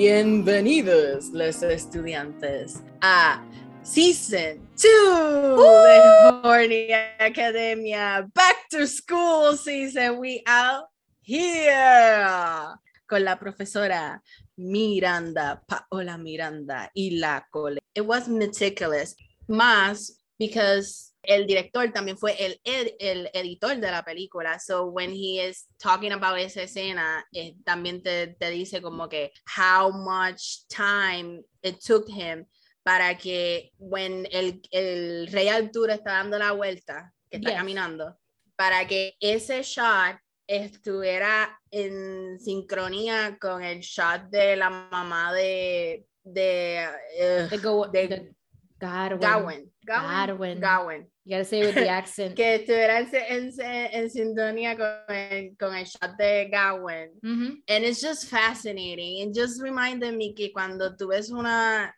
Bienvenidos los estudiantes a Season 2 de Horny Academia. Back to school season. We out here. Con la profesora Miranda, Paola Miranda y la cole. It was meticulous. Más because el director también fue el, el, el, editor de la película. So when he is talking about esa escena, eh, también te, te, dice como que how much time it took him para que when el, el rey Arturo está dando la vuelta, que está yes. caminando, para que ese shot estuviera en sincronía con el shot de la mamá de de, uh, de, Go, de, Gawain. Garwin. Gawain. You gotta say it with the accent. que estuviera en, en, en, sintonía con con el shot de Gawain. Mm -hmm. And it's just fascinating. It just reminded me que cuando tú ves una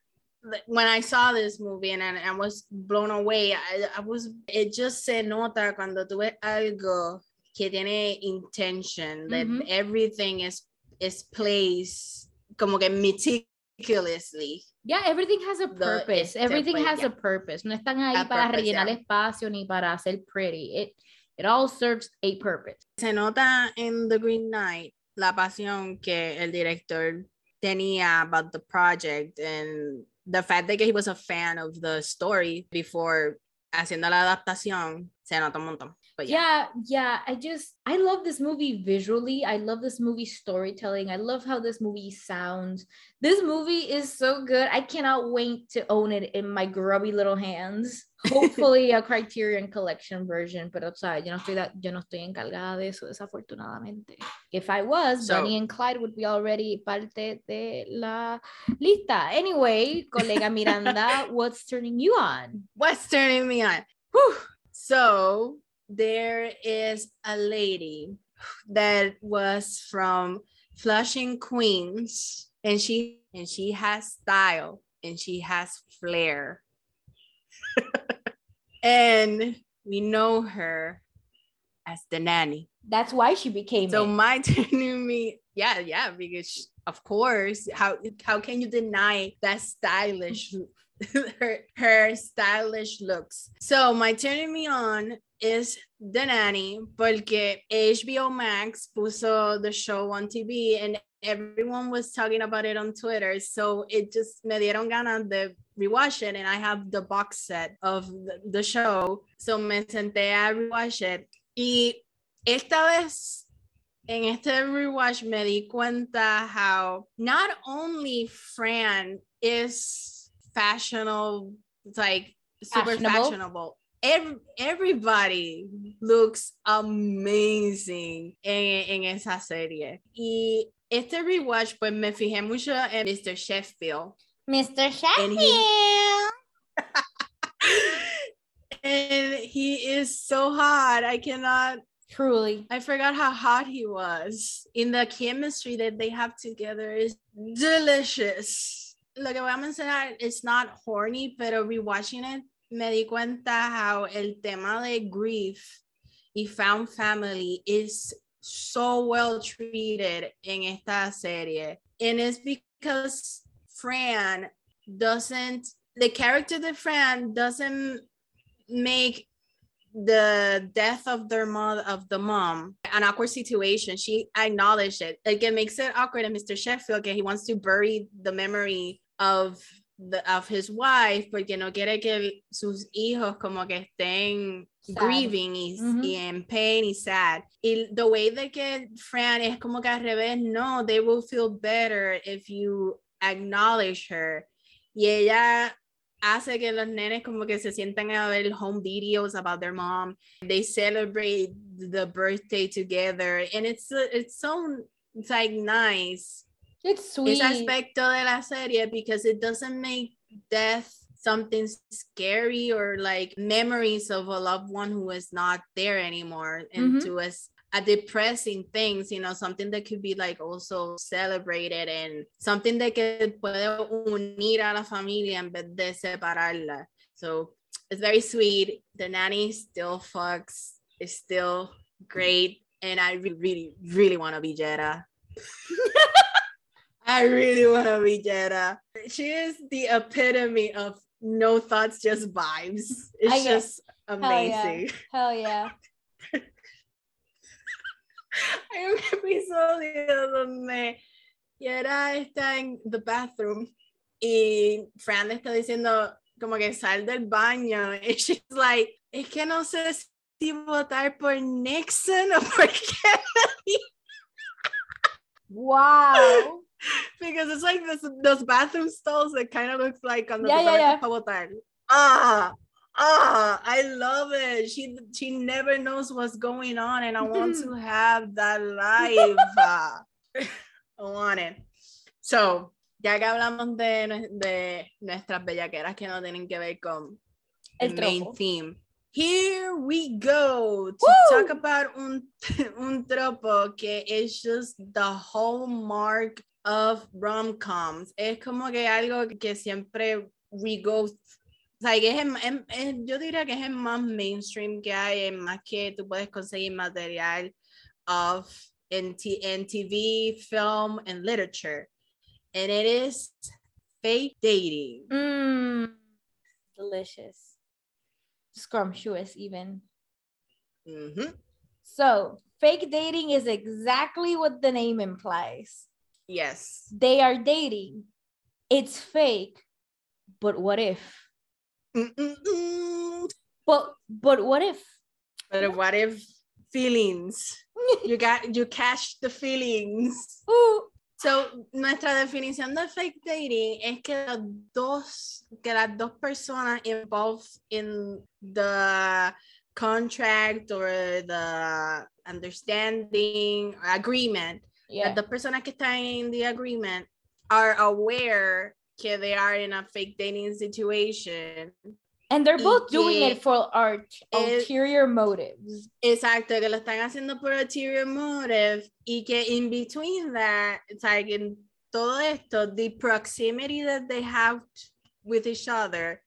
when I saw this movie and, and I was blown away, I, I was, it just se nota cuando tú ves algo que tiene intention, that Mhm. everything is, is placed como que meticulously. Yeah, everything has a purpose. Everything pues, has yeah. a purpose. No están ahí A para purpose, rellenar yeah. espacio ni para hacer pretty. It, it all serves a purpose. Se nota en The Green Knight la pasión que el director tenía about the project and the fact that he was a fan of the story before haciendo la adaptación, se nota un montón. But yeah. yeah yeah i just i love this movie visually. I love this movie storytelling. I love how this movie sounds. This movie is so good. I cannot wait to own it in my grubby little hands. Hopefully a criterion collection version pero o sea, yo no estoy da- yo no estoy encargada de eso desafortunadamente. If i was So- Bonnie and Clyde would be already parte de la lista. Anyway colega Miranda what's turning you on? What's turning me on? Whew. So there is a lady that was from Flushing, Queens, and she and she has style and she has flair. and we know her as the nanny. that's why she became So it. my turning me, yeah, yeah, because she- of course, how how can you deny that stylish mm-hmm. her her stylish looks? So my turning me on is the nanny porque HBO Max puso the show on TV and everyone was talking about it on Twitter. So it just me dieron ganas de rewatch it and I have the box set of the, the show. So me senté a rewatch it y esta vez en este rewatch me di cuenta how not only Fran is fashionable, like super Fashionable. fashionable. Ev- everybody looks amazing en, en esa serie. Y este rewatch, pues me fijé mucho en Mr. Sheffield. Mr. And he- and he is so hot. I cannot Truly. I forgot how hot he was. In the chemistry that they have together is delicious. Lo que voy a mencionar it's not horny, pero rewatching it me di cuenta how el tema de grief y found family is so well treated in esta serie. And it's because Fran doesn't the character of Fran doesn't make the death of their mother of the mom an awkward situation she acknowledged it like it makes it awkward and mr sheffield okay, he wants to bury the memory of the of his wife porque no quiere que sus hijos como que estén Sad. grieving y, Mhm. y in pain y sad y the way that que Fran es como que al revés no they will feel better if you acknowledge her y ella hace que los nenes como que se sientan a ver home videos about their mom. They celebrate the birthday together and it's it's so it's like nice. It's sweet. Ese aspecto de la serie because it doesn't make death something scary or like memories of a loved one who is not there anymore and Mhm. to us a depressing things, you know, something that could be like also celebrated and something that que puede unir a la familia en vez de separarla. So it's very sweet. The nanny still fucks. It's still great. And I really, really, really want to be Yetta. I really want to be Yetta. She is the epitome of no thoughts, just vibes. It's I just amazing. Hell yeah. Hay un episodio donde Yetta está en the bathroom y Fran le está diciendo como que sal del baño y she's like, es que no sé si votar por Nixon o por Kennedy. Wow. because it's like this, those bathroom stalls that kind of looks like Yeah, te yeah, yeah. pa. Ah, ah, I love it. She she never knows what's going on, and I want to have that life. I want it. So, ya que hablamos de, de nuestras bellaqueras que no tienen que ver con El el main theme. Here we go to Woo! talk about un, un tropo que es just the hallmark of rom-coms. Es como que algo que siempre we go, o sea, que es, em- em- yo diría que es el más mainstream que hay, es más que tú puedes conseguir material of in, t- in TV, film, and literature. And it is fake dating. Mmm. Delicious. Scrumptious, even. Mhm. So, fake dating is exactly what the name implies. Yes. They are dating. It's fake. But what if? Mm-mm-mm. But but what if? But what if feelings? You got you catch the feelings. Ooh. So, nuestra definición de fake dating es que las dos, que las dos personas involved in the contract or the understanding or agreement, Yeah. las dos personas que están in the agreement are aware que they are in a fake dating situation And they're both doing it for art es- ulterior motives. Exacto, que lo están haciendo por ulterior motive y que in between that, it's like in todo esto, the proximity that they have with each other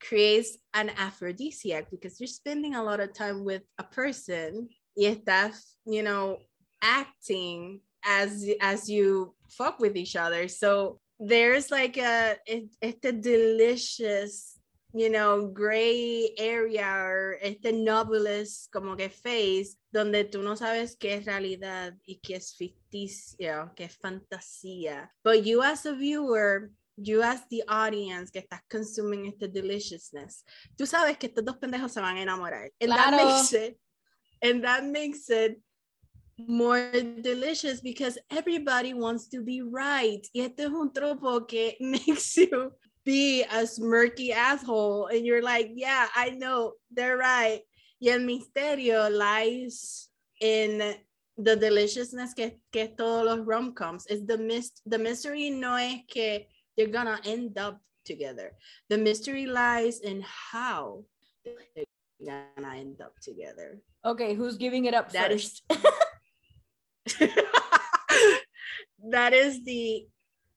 creates an aphrodisiac because you're spending a lot of time with a person y estás, you know, acting as as you fuck with each other. So there's like a it, a delicious you know, gray area or este nebulous como que face donde tú no sabes qué es realidad y qué es ficticio, qué es fantasía. But you as a viewer, you as the audience que estás consuming este deliciousness, tú sabes que estos dos pendejos se van a enamorar. And that makes it, and that makes it more delicious because everybody wants to be right. Y este es un tropo que makes you be a smirky asshole and you're like, yeah, I know, they're right. Y el misterio lies in the deliciousness que, que todos los rom-coms. It's the, mys- the mystery no es que they're gonna end up together. The mystery lies in how they're gonna end up together. Okay, who's giving it up That first? is that is the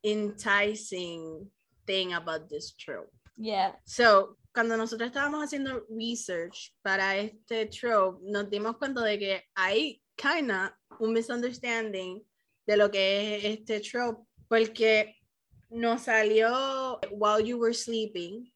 enticing thing about this trope. yeah. So, cuando nosotros estábamos haciendo research para este trope, nos dimos cuenta de que hay kinda un misunderstanding de lo que es este trope, porque nos salió While You Were Sleeping,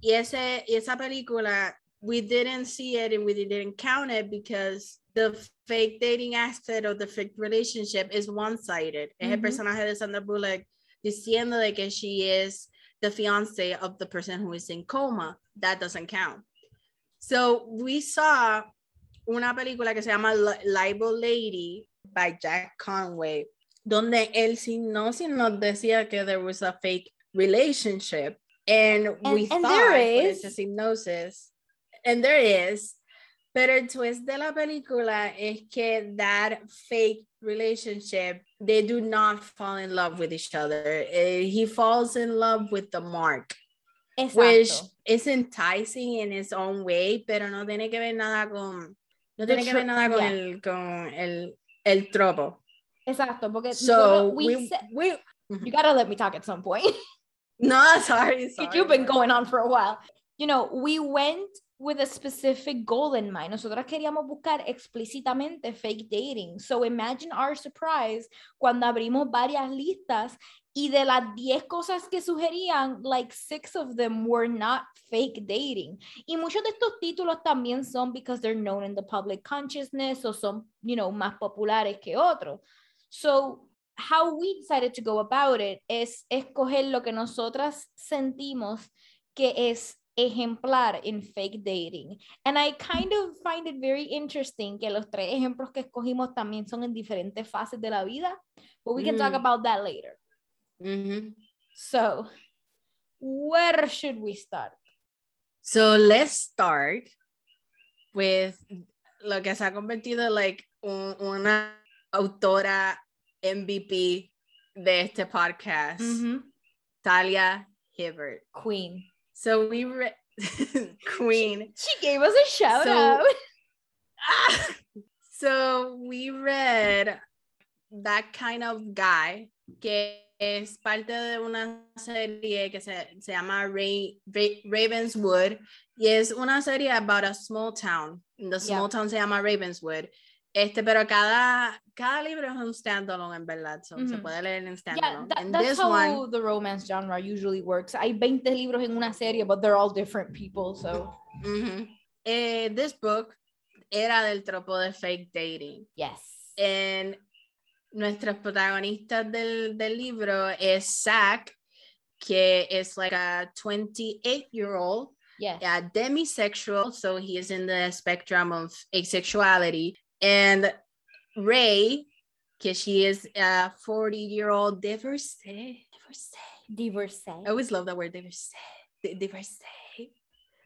y, ese, y esa película, we didn't see it and we didn't count it because the fake dating aspect of the fake relationship is one-sided. Es el Ujú. personaje de Sandra Bullock diciendo de que she is the fiance of the person who is in coma. That doesn't count. So we saw una película que se llama Li- Libel Lady by Jack Conway, donde él sin no sin nos decía que there was a fake relationship. And, And- we and thought there is. esa hypnosis, and there is, pero el twist de la película es que that fake relationship, they do not fall in love with each other. Eh, he falls in love with the mark, which Exacto. is enticing in its own way, pero no tiene que ver nada con, no tiene que ver nada con yeah. el, con el, el tropo. Exacto. Porque So we we, said- we, you gotta let me talk at some point. no, sorry, sorry. You've been going on for a while. You know, we went with a specific goal in mind. Nosotras queríamos buscar explícitamente fake dating. So imagine our surprise cuando abrimos varias listas Y de las 10 cosas que sugerían, like six of them were not fake dating. Y muchos de estos títulos también son because they're known in the public consciousness o son, you know, más populares que otros. So, how we decided to go about it es escoger lo que nosotras sentimos que es ejemplar in fake dating. And I kind of find it very interesting que los tres ejemplos que escogimos también son en diferentes fases de la vida, but we can talk Mm. about that later. Mhm. So, where should we start? So let's start with lo que se ha convertido like un- una autora MVP de este podcast, Mhm. Talia Hibbert. Queen. So we read Queen. She gave us a shout So- out. so we read that kind of guy que es parte de una serie que se, se llama Ray, Ra- Ravenswood y es una serie about a small town. The small town se llama Ravenswood. Este, pero cada, cada libro es un standalone en verdad, so se Ujú. puede leer en Yeah, standalone. that- and that's this how one, the romance genre usually works. Hay 20 libros en una serie, but they're all different people, so ujú. Eh, this book era del tropo de fake dating. yes. en nuestros protagonistas del, del libro es Zach, que es like a 28 year old, Yes. a demisexual, so he is in the spectrum of asexuality, and Rae, because she is a 40 year old divorcee. Divorcee. Divorce. I always love that word, divorcee. Di- Divorcee.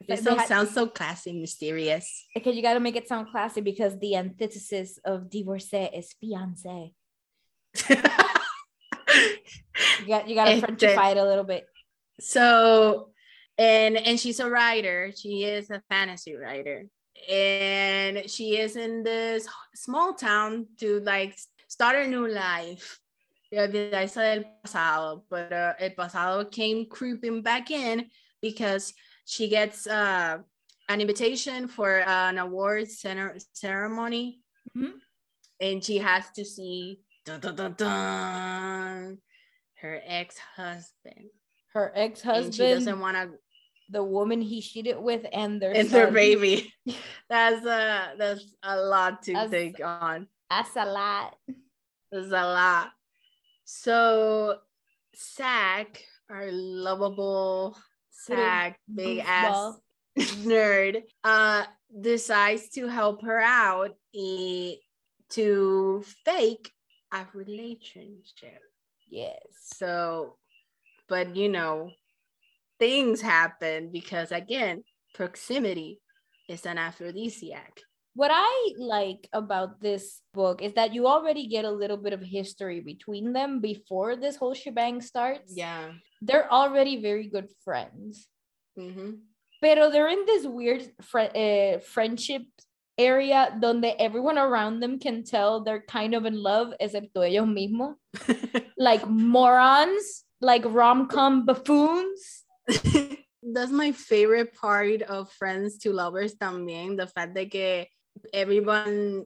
It so, sounds so classy mysterious. Because you got to make it sound classy because the antithesis of divorcee is fiance. You got you got to Frenchify it a little bit. So, and and she's a writer. She is a fantasy writer, and she is in this small town to like start a new life. Y olvidarse del pasado, but uh, el pasado came creeping back in because she gets uh, an invitation for an awards center- ceremony, Mhm. and she has to see dun, dun, dun, dun, her ex-husband Her ex-husband, She doesn't want to the woman he cheated with, and their and their baby. That's a that's a lot to That's- take on. That's a lot. That's a lot. So Zach, our lovable Zach, big ass nerd, uh, decides to help her out to fake a relationship. Yes. So, but you know, things happen because again, proximity is an aphrodisiac. What I like about this book is that you already get a little bit of history between them before this whole shebang starts. Yeah. They're already very good friends. Mm-hmm. Pero they're in this weird fri uh, friendship area donde everyone around them can tell they're kind of in love, excepto ellos mismos. Like morons, like rom-com buffoons. That's my favorite part of Friends to Lovers también, the fact that que everyone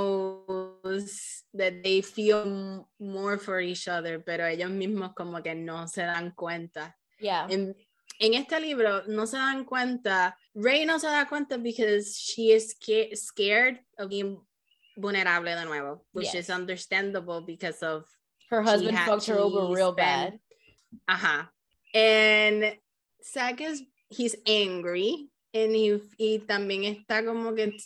knows that they feel more for each other, pero ellos mismos como que no se dan cuenta. Yeah. en, en este libro no se dan cuenta, Rae no se da cuenta because she is sca- scared of being vulnerable de nuevo, which Yes. is understandable because of, Her husband fucked her over real bad. ajá. And Zack is, he's angry and he, y también está como que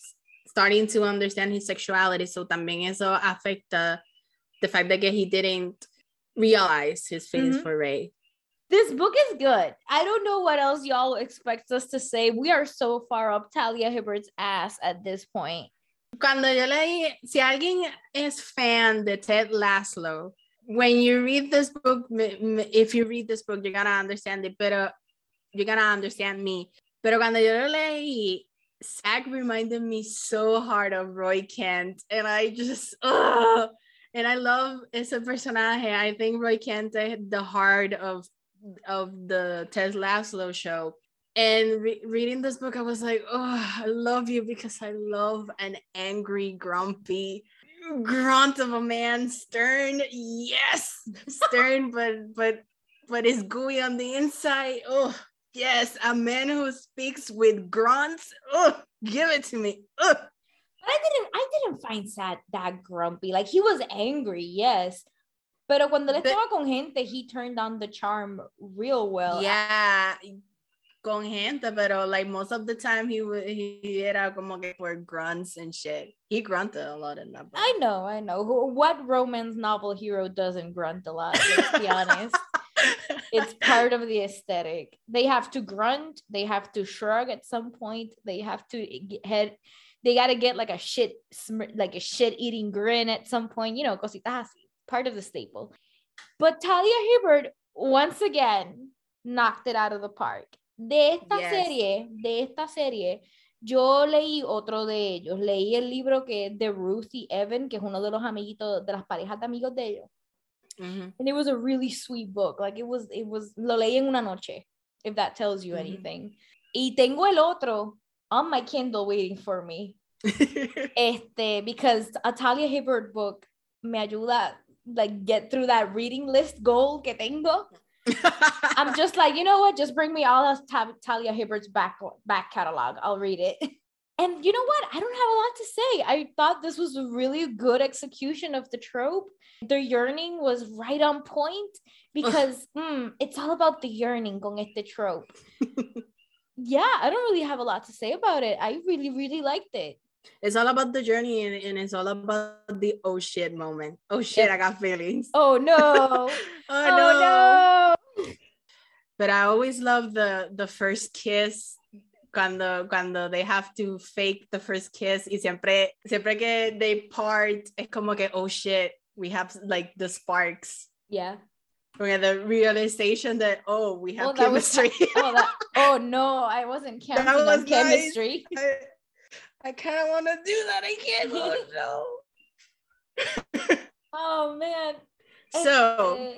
starting to understand his sexuality, so también eso afecta the fact that he didn't realize his feelings Mhm. for Rae. This book is good. I don't know what else y'all expect us to say. We are so far up Talia Hibbert's ass at this point. cuando yo leí, si alguien es fan de Ted Lasso, when you read this book, if you read this book, you're gonna understand it, pero you're gonna understand me. Pero cuando yo lo leí, Zach reminded me so hard of Roy Kent, and I just, ugh. and I love ese personaje. I think Roy Kent is the heart of of the Ted Lasso show. And re- reading this book, I was like, oh, I love you because I love an angry, grumpy, grunt of a man, stern, yes, stern, but but but is gooey on the inside. Oh, yes, a man who speaks with grunts. Oh, give it to me. Oh. But I didn't I didn't find Sad that grumpy. Like he was angry, yes. Pero cuando le estaba con gente, he turned on the charm real well. Yeah, con gente, pero like most of the time he he era como que for grunts and shit. He grunted a lot in that book. I know, I know. What romance novel hero doesn't grunt a lot? Let's be honest. it's part of the aesthetic. They have to grunt. They have to shrug at some point. They have to head. They gotta get like a shit, like a shit eating grin at some point. You know, cositas así part of the staple. But Talia Hibbert, once again, knocked it out of the park. De esta yes. serie, de esta serie, yo leí otro de ellos. Leí el libro que es de Ruth y Evan, que es uno de los amiguitos, de las parejas de amigos de ellos. Mm -hmm. And it was a really sweet book. Like it was, it was, lo leí en una noche, if that tells you mm -hmm. anything. Y tengo el otro on my Kindle waiting for me. este, because a Talia Hibbert book me ayuda like get through that reading list goal que tengo. I'm just like, you know what? Just bring me all of Talia Hibbert's back back catalog. I'll read it. And you know what? I don't have a lot to say. I thought this was a really good execution of the trope. The yearning was right on point because mm, it's all about the yearning con the trope. yeah, I don't really have a lot to say about it. I really, really liked it. It's all about the journey and, and it's all about the oh shit moment. Oh shit, I got feelings. Oh no. oh, oh no. no. But I always love the the first kiss cuando cuando they have to fake the first kiss y siempre siempre que they part es como que oh shit, we have like the sparks. Yeah. Okay, the realization that oh we have oh, chemistry. Was, oh, that, oh no, I wasn't counting on nice. chemistry. I, I kind of want to do that again. Oh no. oh man. So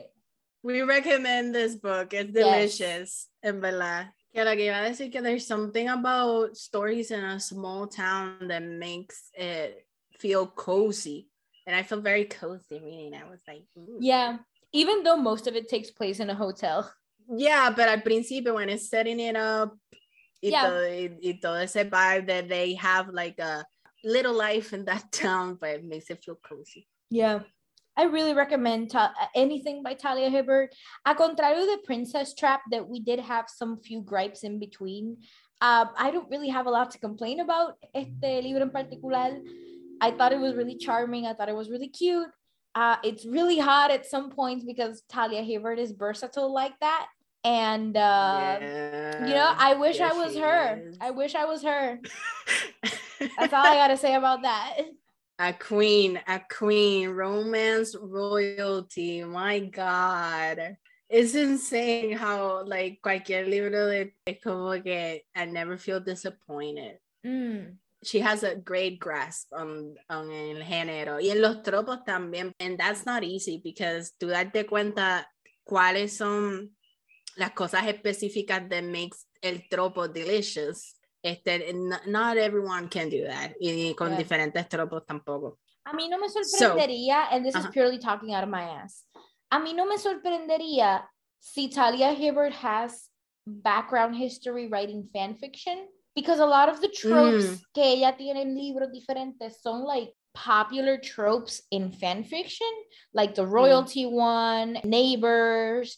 we recommend this book. It's delicious. En verdad. Que lo que iba a decir que there's something about stories in a small town that makes it feel cozy. And I feel very cozy reading. I was like, Ooh. yeah. Even though most of it takes place in a hotel. Yeah, but at principio when it's setting it up y, yeah. todo, y, y todo ese vibe that they have like a little life in that town, but it makes it feel cozy. Yeah. I really recommend ta- anything by Talia Hibbert. A contrario de Princess Trap, that we did have some few gripes in between. Uh, I don't really have a lot to complain about este libro en particular. I thought it was really charming. I thought it was really cute. Uh, it's really hot at some points because Talia Hibbert is versatile like that and uh, yeah. you know i wish yes, i was her is. i wish i was her that's all i gotta say about that a queen a queen romance royalty my god it's insane how like cualquier libro de como que i never feel disappointed mm. she has a great grasp on, on el género y en los tropos también and that's not easy because tú darte cuenta cuáles son las cosas específicas that makes el tropo delicious. Este, not everyone can do that. Y con yeah. diferentes tropos tampoco. A mí no me sorprendería, so, and this uh -huh. is purely talking out of my ass. A mí no me sorprendería si Talia Hibbert has background history writing fan fiction, because a lot of the tropes mm. que ella tiene en libros diferentes son like popular tropes in fan fiction, like the mm. royalty mm. one, neighbors,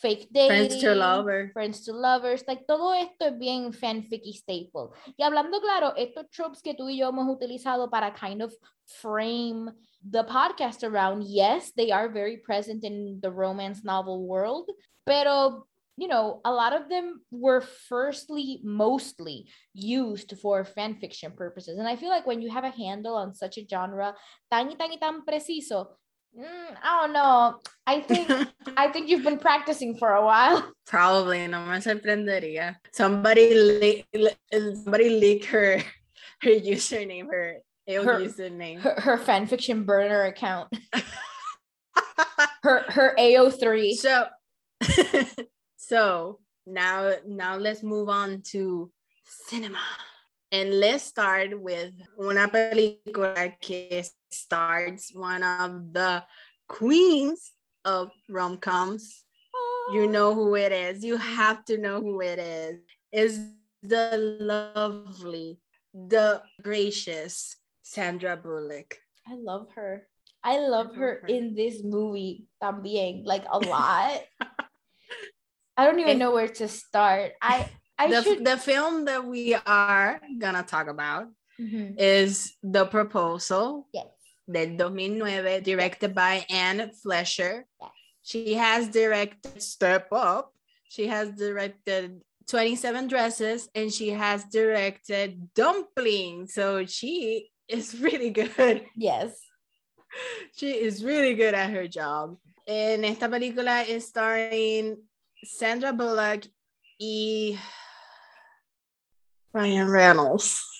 fake dating, friends to lovers, friends to lovers, like todo esto es bien fanficky staple. Y hablando claro, estos tropes que tú y yo hemos utilizado para kind of frame the podcast around, yes, they are very present in the romance novel world, pero you know, a lot of them were firstly mostly used for fan fiction purposes. And I feel like when you have a handle on such a genre tan y tan y tan preciso, Mm, I don't know. I think I think you've been practicing for a while. Probably, no me sorprendería. Somebody le- somebody leak her her username, her her, username, her, her fanfiction burner account. her her AO3. So so now now let's move on to cinema. And let's start with una película que starts one of the queens of rom-coms. You know who it is. You have to know who it is. Is the lovely, the gracious Sandra Bullock. I love her. I love, her, her, in this movie también, like a lot. I don't even know where to start. I I the, should... the film that we are gonna talk about mm-hmm. is The Proposal. Yes. Del 2009, directed by Anne Fletcher. Yes. She has directed Step Up. She has directed 27 Dresses and she has directed Dumpling. So she is really good. Yes. She is really good at her job. En esta película is starring Sandra Bullock y Ryan Reynolds.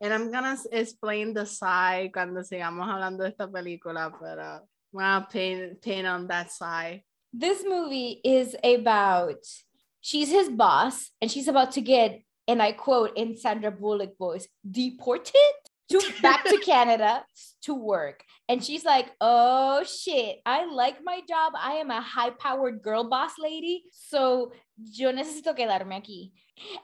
And I'm gonna explain the side cuando sigamos hablando de esta película, pero I'm gonna paint, paint on that side. This movie is about she's his boss and she's about to get, and I quote in Sandra Bullock voice, deported to back to Canada to work. And she's like, oh shit, I like my job. I am a high powered girl boss lady. So yo necesito quedarme aquí.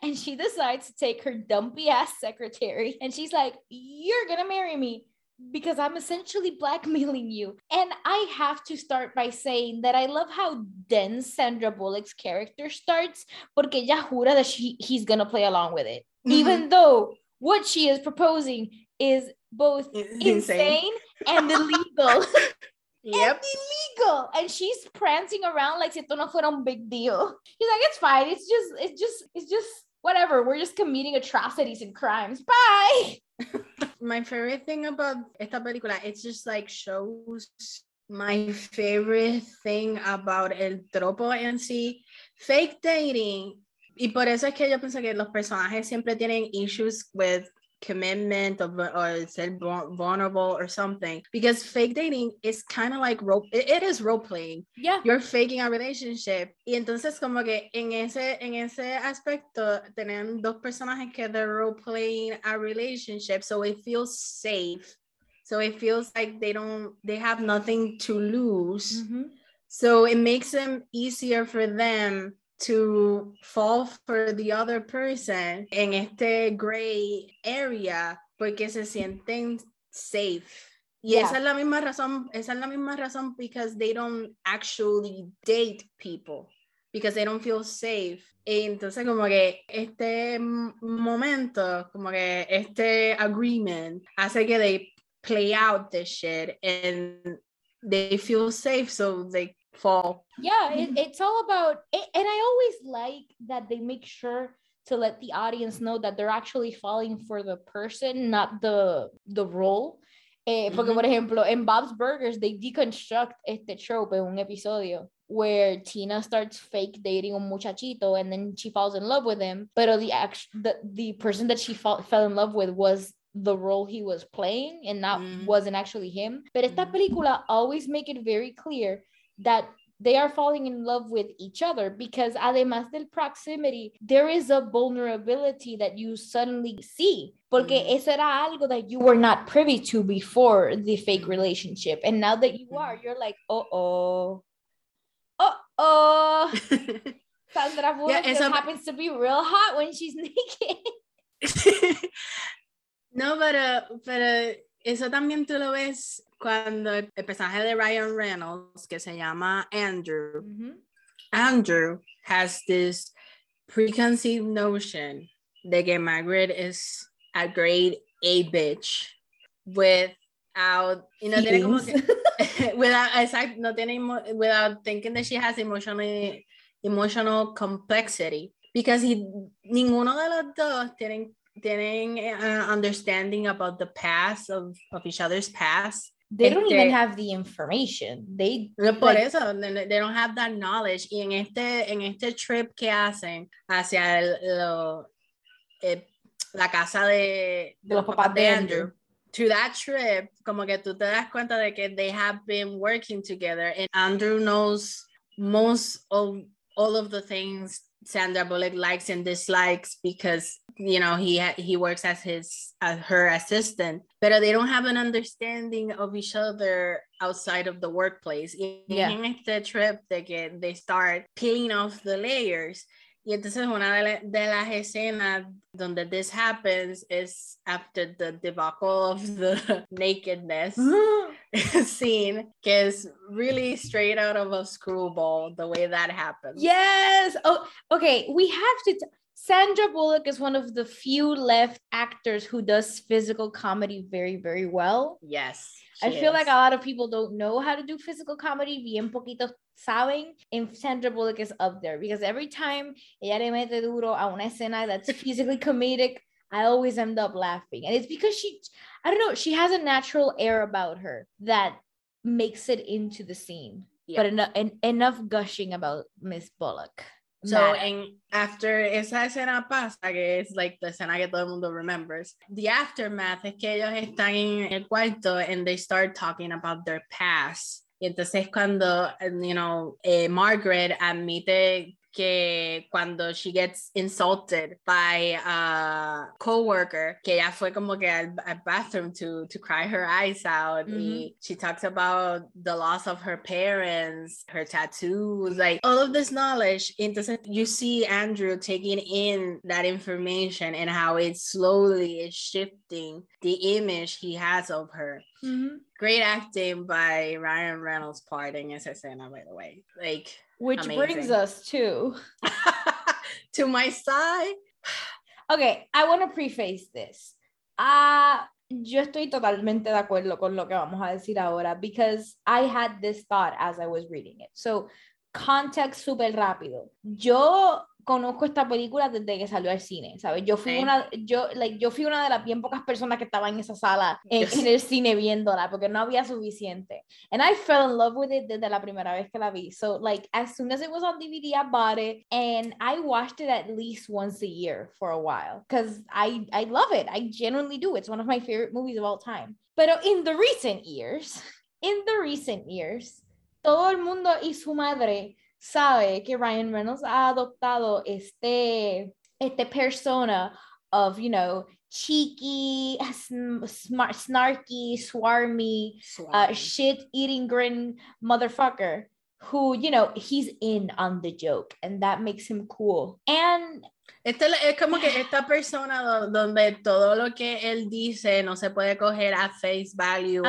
And she decides to take her dumpy ass secretary. And she's like, you're going to marry me because I'm essentially blackmailing you. And I have to start by saying that I love how dense Sandra Bullock's character starts porque ella jura that she, he's going to play along with it. Mm-hmm. Even though what she is proposing is both insane, insane and illegal. Yep. and illegal. And she's prancing around like si esto no fuera un big deal. He's like, it's fine. It's just, it's just, it's just whatever. We're just committing atrocities and crimes. Bye. my favorite thing about esta película, it's just like shows my favorite thing about el tropo en sí. Fake dating. Y por eso es que yo pienso que los personajes siempre tienen issues with commitment of, or said vulnerable or something because fake dating is kind of like role it, it is role playing. Yeah. You're faking a relationship. Y entonces como que en ese en ese aspecto tienen dos personajes que they're role playing a relationship so it feels safe. So it feels like they don't they have nothing to lose. Mm-hmm. so it makes them easier for them to fall for the other person en este gray area porque se sienten safe. Y yeah. esa es la misma razón, esa es la misma razón because they don't actually date people because they don't feel safe. Y entonces como que este momento, como que este agreement hace que they play out this shit and they feel safe so they fall. Yeah, it, it's all about, and I always like that they make sure to let the audience know that they're actually falling for the person, not the the role. Eh, porque, mm-hmm. por ejemplo, in Bob's Burgers, they deconstruct este trope en un episodio where Tina starts fake dating a muchachito and then she falls in love with him. But the, act- the, the person that she fall, fell in love with was the role he was playing and that mm. wasn't actually him. But esta mm. película always make it very clear that they are falling in love with each other because además del proximity, there is a vulnerability that you suddenly see. Porque mm. eso era algo that you were not privy to before the fake mm. relationship. And now that you are, you're like, oh, oh, oh, oh. Sandra Bullock yeah, happens to be real hot when she's naked. no, pero, pero eso también tú lo ves cuando el, personaje de Ryan Reynolds, que se llama Andrew, Andrew has this preconceived notion that que Margaret is a grade A bitch without, you know, tiene como que, without, exact, no tiene, without thinking that she has emotional, emotional complexity. Because he, ninguno de los dos tienen, tienen uh, understanding about the past of, of each other's past they don't even have the information. They por like, eso they don't have that knowledge. Y en este en este trip que hacen hacia el, lo, eh, la casa de, de los papás de Andrew. Andrew. To that trip, como que tú te das cuenta de que they have been working together and Andrew knows most of all of the things Sandra Bullock likes and dislikes because you know he ha- he works as his as her assistant, but they don't have an understanding of each other outside of the workplace. Yeah. En este trip de que they start peeling off the layers. Y entonces una de, la- de las escenas donde this happens is after the debacle of the nakedness scene, is really straight out of a screwball, the way that happens. yes. Oh, okay. We have to. T- Sandra Bullock is one of the few left actors who does physical comedy very, very well. Yes. I she feel like a lot of people don't know how to do physical comedy. Bien poquito saben. And Sandra Bullock is up there because every time ella le mete duro a una escena that's physically comedic, I always end up laughing. And it's because she, I don't know, she has a natural air about her that makes it into the scene. Yeah. But enough, en- enough gushing about Miss Bullock. So en after esa escena pasa, que es like the escena que todo el mundo remembers, the aftermath es que ellos están en el cuarto and they start talking about their past. Y entonces cuando, you know, eh, Margaret admite que cuando she gets insulted by a coworker, que ella fue como que al, al bathroom to, to cry her eyes out. Y she talks about the loss of her parents, her tattoos, like all of this knowledge. Entonces you see Andrew taking in that information and how it slowly is shifting the image he has of her. Mhm. Great acting by Ryan Reynolds part in esa escena, by the way. Like Which brings us to to my side. Okay, I want to preface this. Ah, yo estoy totalmente de acuerdo con lo que vamos a decir ahora because I had this thought as I was reading it. So, context súper rápido. Yo conozco esta película desde que salió al cine, ¿sabes? Yo fui Sí. una yo like yo fui una de las bien pocas personas que estaba en esa sala en, en el cine viéndola porque no había suficiente. And I fell in love with it desde la primera vez que la vi. So like as soon as it was on DVD I bought it and I watched it at least once a year for a while cuz I I love it. I genuinely do. It's one of my favorite movies of all time. Pero in the recent years, in the recent years, todo el mundo y su madre sabe que Ryan Reynolds ha adoptado este, este persona of, you know, cheeky, smart, snarky, swarmy, uh, shit eating grin motherfucker who, you know, he's in on the joke and that makes him cool. And Este es como que esta persona do- donde todo lo que él dice no se puede coger a face value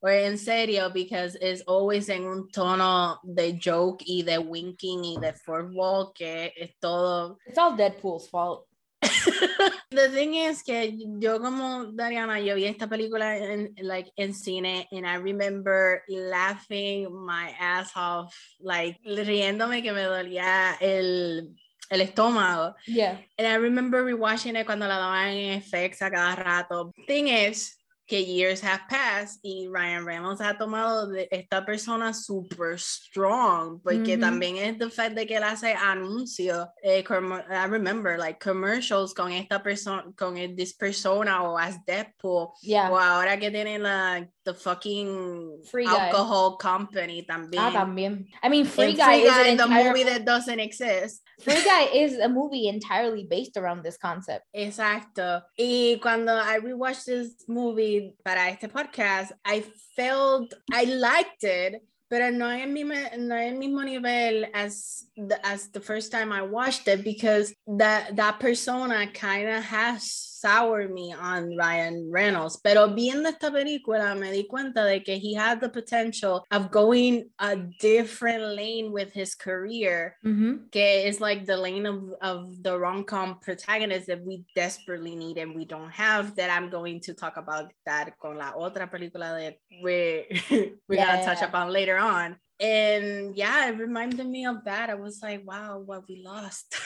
or en serio because it's always en un tono de joke y de winking y de fourth wall que es todo it's all Deadpool's fault. The thing is que yo como Dariana, yo vi esta película en, like, en cine and I remember laughing my ass off, like riéndome que me dolía el, el estómago. Yeah. And I remember rewatching it cuando la daban en FX a cada rato. Thing is que years have passed y Ryan Reynolds ha tomado de esta persona super strong porque Ujú. también es the fact de que él hace anuncios eh, I remember like commercials con esta persona con this persona o as Deadpool Yeah. o ahora que tiene la the fucking Free Guy. alcohol company también Ah, también. I mean, Free And Guy Free is an the entire movie that doesn't exist Free Guy is a movie entirely based around this concept. Exacto. Y cuando I rewatched this movie para este podcast, I felt I liked it, pero no en el mismo, no en el mismo nivel as the, as the first time I watched it because that that persona kind of has soured me on Ryan Reynolds. Pero viendo esta película me di cuenta de que he had the potential of going a different lane with his career Mm-hmm. que is like the lane of, of the rom-com protagonist that we desperately need and we don't have that I'm going to talk about that con la otra película that we're, we're Yeah, gonna yeah, touch upon later on. And yeah, it reminded me of that. I was like, wow, what we lost.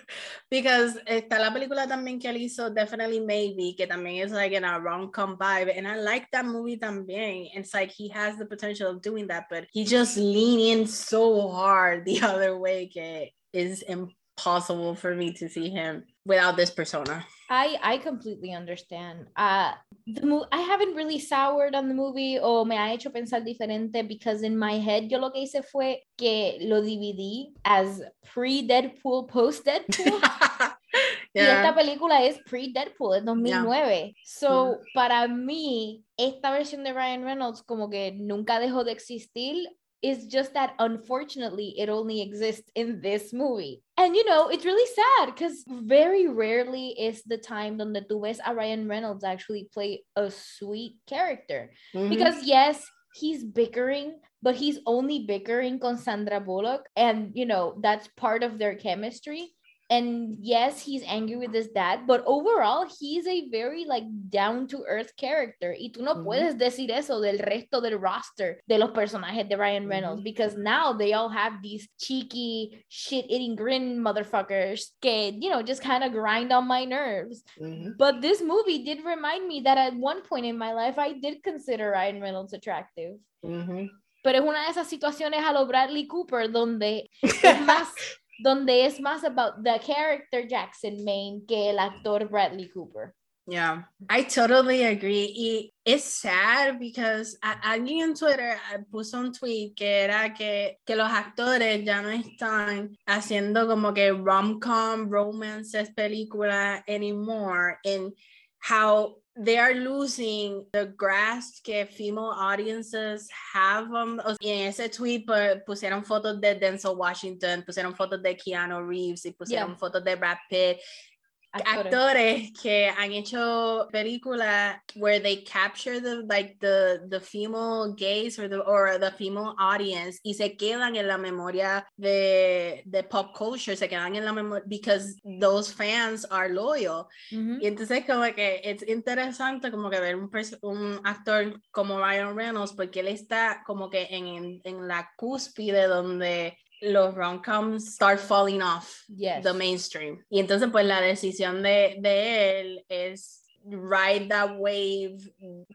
because está la película también que él hizo, Definitely Maybe, que también is like in a rom-com vibe. And I like that movie también. It's like he has the potential of doing that, but he just lean in so hard the other way que is impossible for me to see him without this persona. I I completely understand. Uh the mo- I haven't really soured on the movie o me ha hecho pensar diferente because in my head yo lo que hice fue que lo dividí as pre-Deadpool, post-Deadpool. yeah. Y esta película es pre-Deadpool, es 2009. Yeah. So, yeah. para mí, esta versión de Ryan Reynolds como que nunca dejó de existir it's just that unfortunately it only exists in this movie. And you know, it's really sad because very rarely is the time donde tú ves a Ryan Reynolds actually play a sweet character. Mm-hmm. Because yes, he's bickering, but he's only bickering con Sandra Bullock. And you know, that's part of their chemistry and yes he's angry with his dad but overall he's a very like down to earth character y tú no mm-hmm. puedes decir eso del resto del roster de los personajes de Ryan Reynolds mm-hmm. because now they all have these cheeky shit eating grin motherfuckers que you know just kind of grind on my nerves mm-hmm. but this movie did remind me that at one point in my life I did consider Ryan Reynolds attractive mm-hmm. pero es una de esas situaciones a lo Bradley Cooper donde es más donde es más about the character Jackson Maine que el actor Bradley Cooper. Yeah, I totally agree. Y it's sad because alguien en Twitter uh, puso un tweet que era que, que los actores ya no están haciendo como que rom-com, romances, películas anymore, and how they are losing the grasp que female audiences have. Um, en ese tweet but, pusieron fotos de Denzel Washington, pusieron fotos de Keanu Reeves y pusieron yeah. fotos de Brad Pitt actores. actores que han hecho películas where they capture the like the the female gaze or the or the female audience y se quedan en la memoria de, de pop culture se quedan en la memoria because those fans are loyal mm-hmm. y entonces como que es interesante como que ver un, un actor como Ryan Reynolds porque él está como que en, en, en la cúspide donde los rom-coms start falling off yes. the mainstream. Y entonces pues la decisión de, de él es ride that wave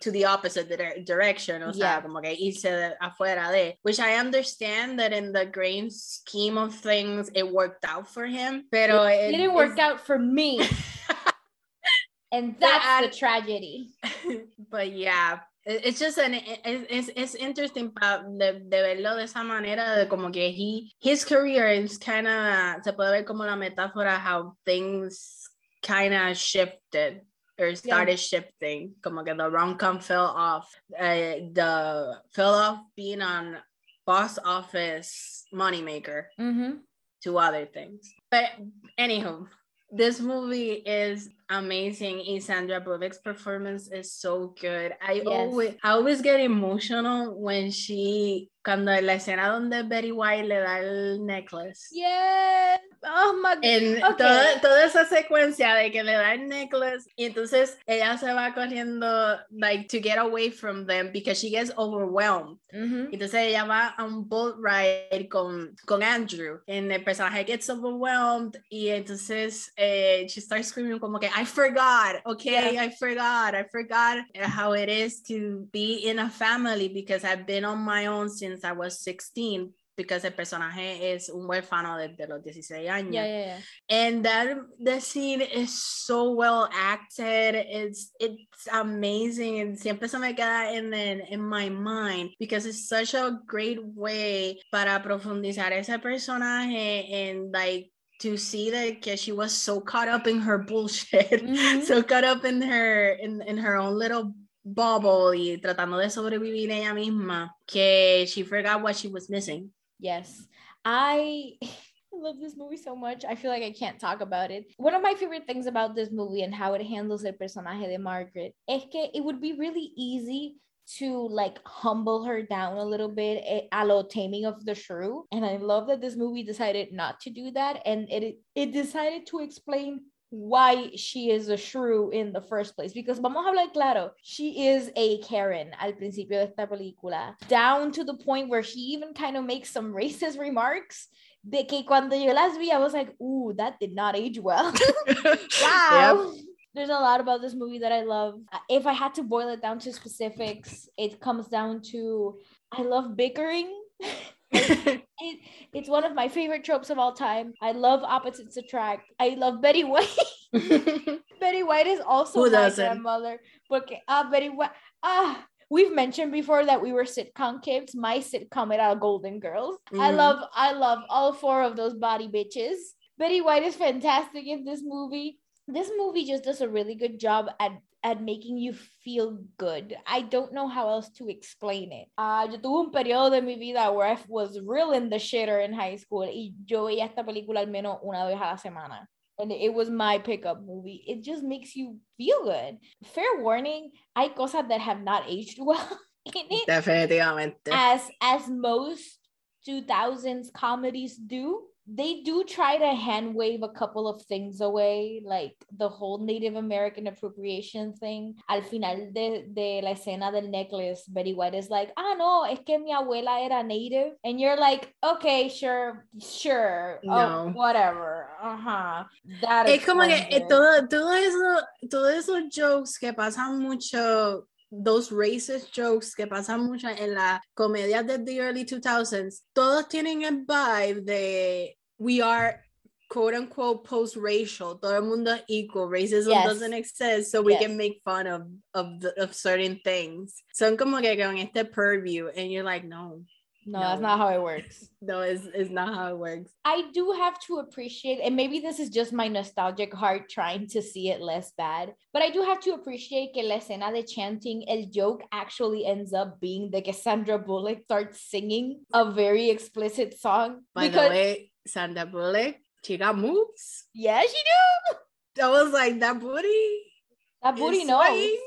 to the opposite direction, o sea, como que irse afuera de, which I understand that in the grand scheme of things it worked out for him, pero it, it didn't work out for me. and that's the tragedy. But yeah, it's just an it's, it's interesting de, de verlo de esa manera de como que he his career is kind of se puede ver como la metáfora how things kind of shifted or started yeah. shifting como que the rom-com fell off uh, the fell off being on box office moneymaker mm-hmm. to other things but anywho this movie is amazing and Sandra Bullock's performance is so good. I yes. always I always get emotional when she cuando la escena donde Betty White le da el necklace. Yes. Oh my God. okay. toda, toda esa secuencia de que le da el necklace y entonces ella se va corriendo like to get away from them because she gets overwhelmed. Mm-hmm. Entonces ella va a un boat ride con, con Andrew and el personaje gets overwhelmed y entonces eh, she starts screaming como que I forgot, okay, yeah. I forgot, I forgot how it is to be in a family because I've been on my own since I was 16 because el personaje es un huérfano desde los 16 años. Yeah, yeah, yeah. And that the scene is so well acted. It's it's amazing and siempre se me queda in, in, in my mind because it's such a great way para profundizar ese personaje and like to see that she was so caught up in her bullshit, mm-hmm. so caught up in her in, in her own little bubble y tratando de sobrevivir ella misma que she forgot what she was missing. Yes. I love this movie so much. I feel like I can't talk about it. One of my favorite things about this movie and how it handles the personaje de Margaret es que it would be really easy to like humble her down a little bit eh, a lo taming of the shrew. And i love that this movie decided not to do that. And it it decided to explain why she is a shrew in the first place. Because vamos a hablar claro she is a Karen al principio de esta película. Down to the point where she even kind of makes some racist remarks de que cuando yo las vi I was like ooh that did not age well. Wow. yep there's a lot about this movie that I love. If I had to boil it down to specifics, it comes down to I love bickering. it, it's one of my favorite tropes of all time. I love opposites attract. I love Betty White. Betty White is also Who my doesn't? grandmother. Porque, ah, Betty White. Ah, we've mentioned before that we were sitcom kids. My sitcom era Golden Girls. I Mhm. love, I love all four of those body bitches. Betty White is fantastic in this movie. This movie just does a really good job at at making you feel good. I don't know how else to explain it. Ah, yo tuve un periodo de mi vida where I was real in the shitter in high school y yo veía esta película al menos una vez a la semana. And it was my pickup movie. It just makes you feel good. Fair warning, hay cosas that have not aged well in it Definitivamente. as as most 2000s comedies do they do try to hand wave a couple of things away like the whole native american appropriation thing. Al final de, de la escena del necklace betty white is like ah no es que mi abuela era native. And you're like okay sure sure oh, No. whatever uh-huh. That Es como que explains eh, todo, todo eso, todos esos jokes que pasan mucho, those racist jokes que pasan mucho en la comedia de the early 2000s, todos tienen el vibe de we are quote unquote post racial, todo el mundo equal, racism Yes. doesn't exist, so we Yes. can make fun of of, the, of certain things. Son como que con este purview, and you're like, no, no that's not how it works no, it's, it's not how it works. I do have to appreciate, and maybe this is just my nostalgic heart trying to see it less bad, but I do have to appreciate que la escena de chanting, el joke actually ends up being the Cassandra Bullock starts singing a very explicit song. By because, the way, Sandra Bullock, she got moves. yeah, she do. I was like, that booty. That booty knows. swaying.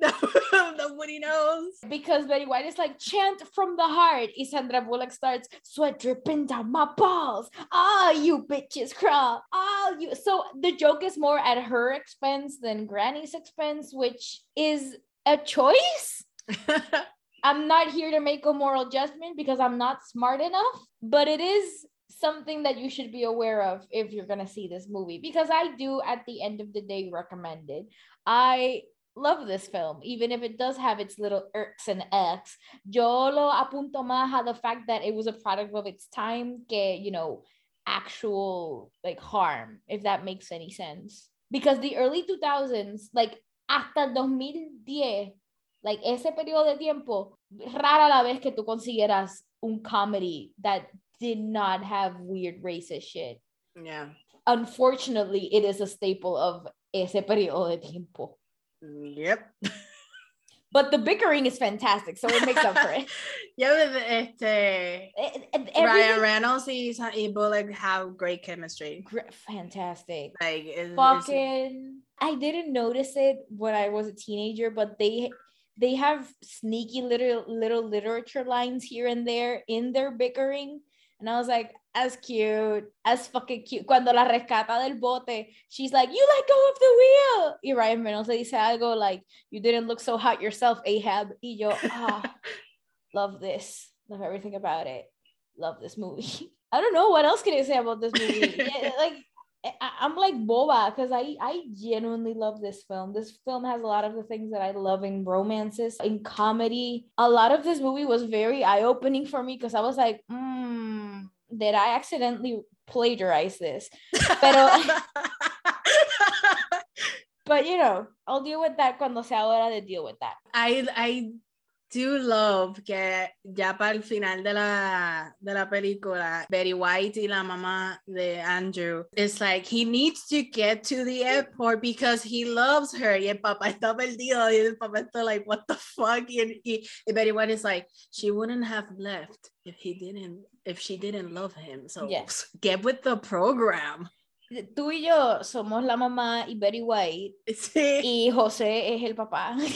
booty knows. Because Betty White is like, chant from the heart. Y Sandra Bullock starts, sweat dripping down my balls. Ah, you bitches crawl. Ah, you. So the joke is more at her expense than Granny's expense, which is a choice. I'm not here to make a moral judgment because I'm not smart enough, but it is something that you should be aware of if you're going to see this movie because I do at the end of the day recommend it. I love this film even if it does have its little irks and X. Yo lo apunto más a the fact that it was a product of its time que, you know, actual like harm if that makes any sense. Because the early 2000s like hasta 2010 like ese periodo de tiempo, rara la vez que tú consiguieras un comedy that did not have weird racist shit. yeah. Unfortunately, it is a staple of ese periodo de tiempo. Yep. But the bickering is fantastic, so it makes up for it. Yeah, este Eh, eh, Ryan everything- Reynolds y, Sa- y Bullock have great chemistry. Fantastic. Like, Fucking, I didn't notice it when I was a teenager, but they they have sneaky little little literature lines here and there in their bickering, and I was like, as cute, as fucking cute. Cuando la rescata del bote, she's like, "You let go of the wheel." Y Ryan Reynolds le dice algo like, "You didn't look so hot yourself, Ahab." Y yo, ah, love this, love everything about it, love this movie. I don't know what else can I say about this movie. Yeah, like I, I'm like boba because I I genuinely love this film. This film has a lot of the things that I love in romances, in comedy. A lot of this movie was very eye opening for me because I was like, mm, did I accidentally plagiarized this? Pero, but you know, I'll deal with that cuando sea hora de deal with that. I, I do love que ya para el final de la, de la película, Betty White y la mamá de Andrew, it's like he needs to get to the airport because he loves her. Y el papá está perdido. Y el papá está like, what the fuck? Y, y, y Betty White is like, she wouldn't have left if he didn't, if she didn't love him. So Yes. get with the program. Tú y yo somos la mamá y Betty White Sí. y José es el papá.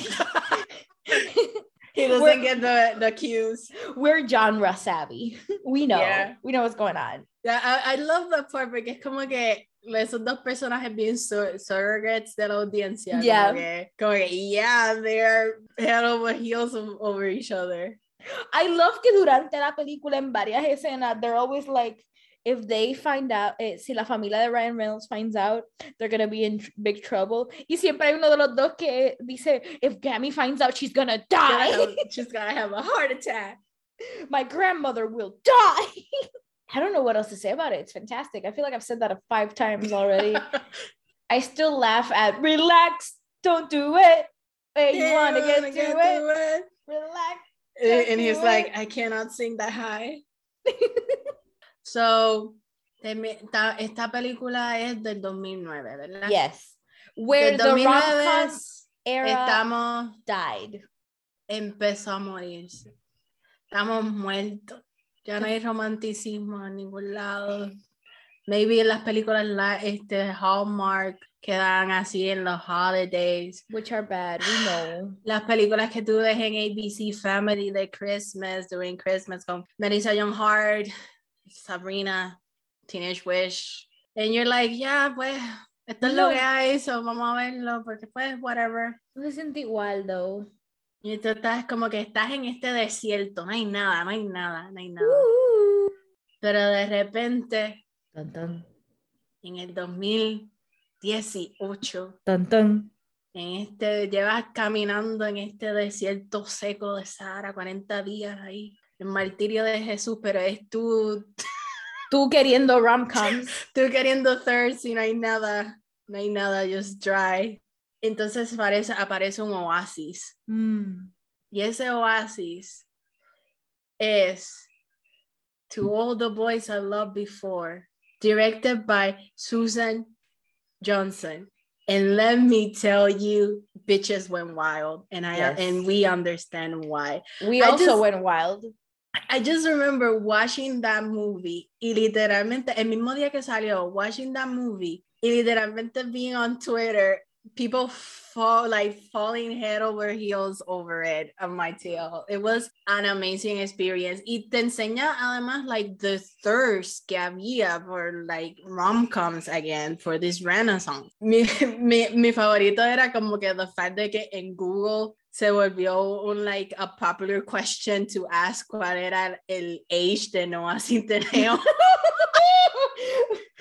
He doesn't We're- get the, the cues. We're genre savvy. We know. Yeah. We know what's going on. Yeah, I, I love that part porque es como que esos dos personajes bien sur- surrogates de la audiencia. como Yeah. que- Como que, yeah, they're head over heels over each other. I love que durante la película en varias escenas, they're always like, if they find out, eh, si la familia de Ryan Reynolds finds out, they're gonna be in big trouble. Y siempre hay uno de los dos que dice, if Gammy finds out, she's gonna Gonna die. have- she's gonna have a heart attack. My grandmother will die. I don't know what else to say about it. It's fantastic. I feel like I've said that five times already. I still laugh at relax, don't do it. Hey, you want to get it? to it. Relax. And, and he's do like, it. I cannot sing that high. So, esta, esta película es del 2009, ¿verdad? Yes. Where Del the 2009 rom-com era estamos, died. empezó a morirse. Estamos muertos. Ya no hay romanticismo en ningún lado. Maybe en las películas la, este, Hallmark quedan así en los holidays. Which are bad, we know. Las películas que tú ves en ABC Family de Christmas, during Christmas, con Melissa Young Hart, Sabrina, Teenage Wish. And you're like, yeah, pues, esto es lo que hay, so vamos a verlo, porque pues, whatever. No se siente igual, though. Y tú estás como que estás en este desierto, no hay nada, no hay nada, no hay nada. Uh. Pero de repente, Dun, dun, en el 2018, dun, dun. en este, llevas caminando en este desierto seco de Sahara, 40 días ahí, el martirio de Jesús, pero es tú, Tú queriendo rom-coms. tú queriendo thirst y no hay nada, no hay nada, just dry. Entonces aparece, aparece un oasis. Mm. Y ese oasis es To All the Boys I Loved Before, directed by Susan Johnson. And let me tell you, bitches went wild, and I Yes. and we understand why. We I also just- went wild. I just remember watching that movie y literalmente el mismo día que salió, watching that movie y literalmente being on Twitter, people fall like falling head over heels over it of my tail. It was an amazing experience. Y te enseña además like the thirst que había for like rom-coms again for this renaissance. Mi, mi, mi favorito era como que the fact de que en Google se volvió un like a popular question to ask cuál era el age de Noah Centineo.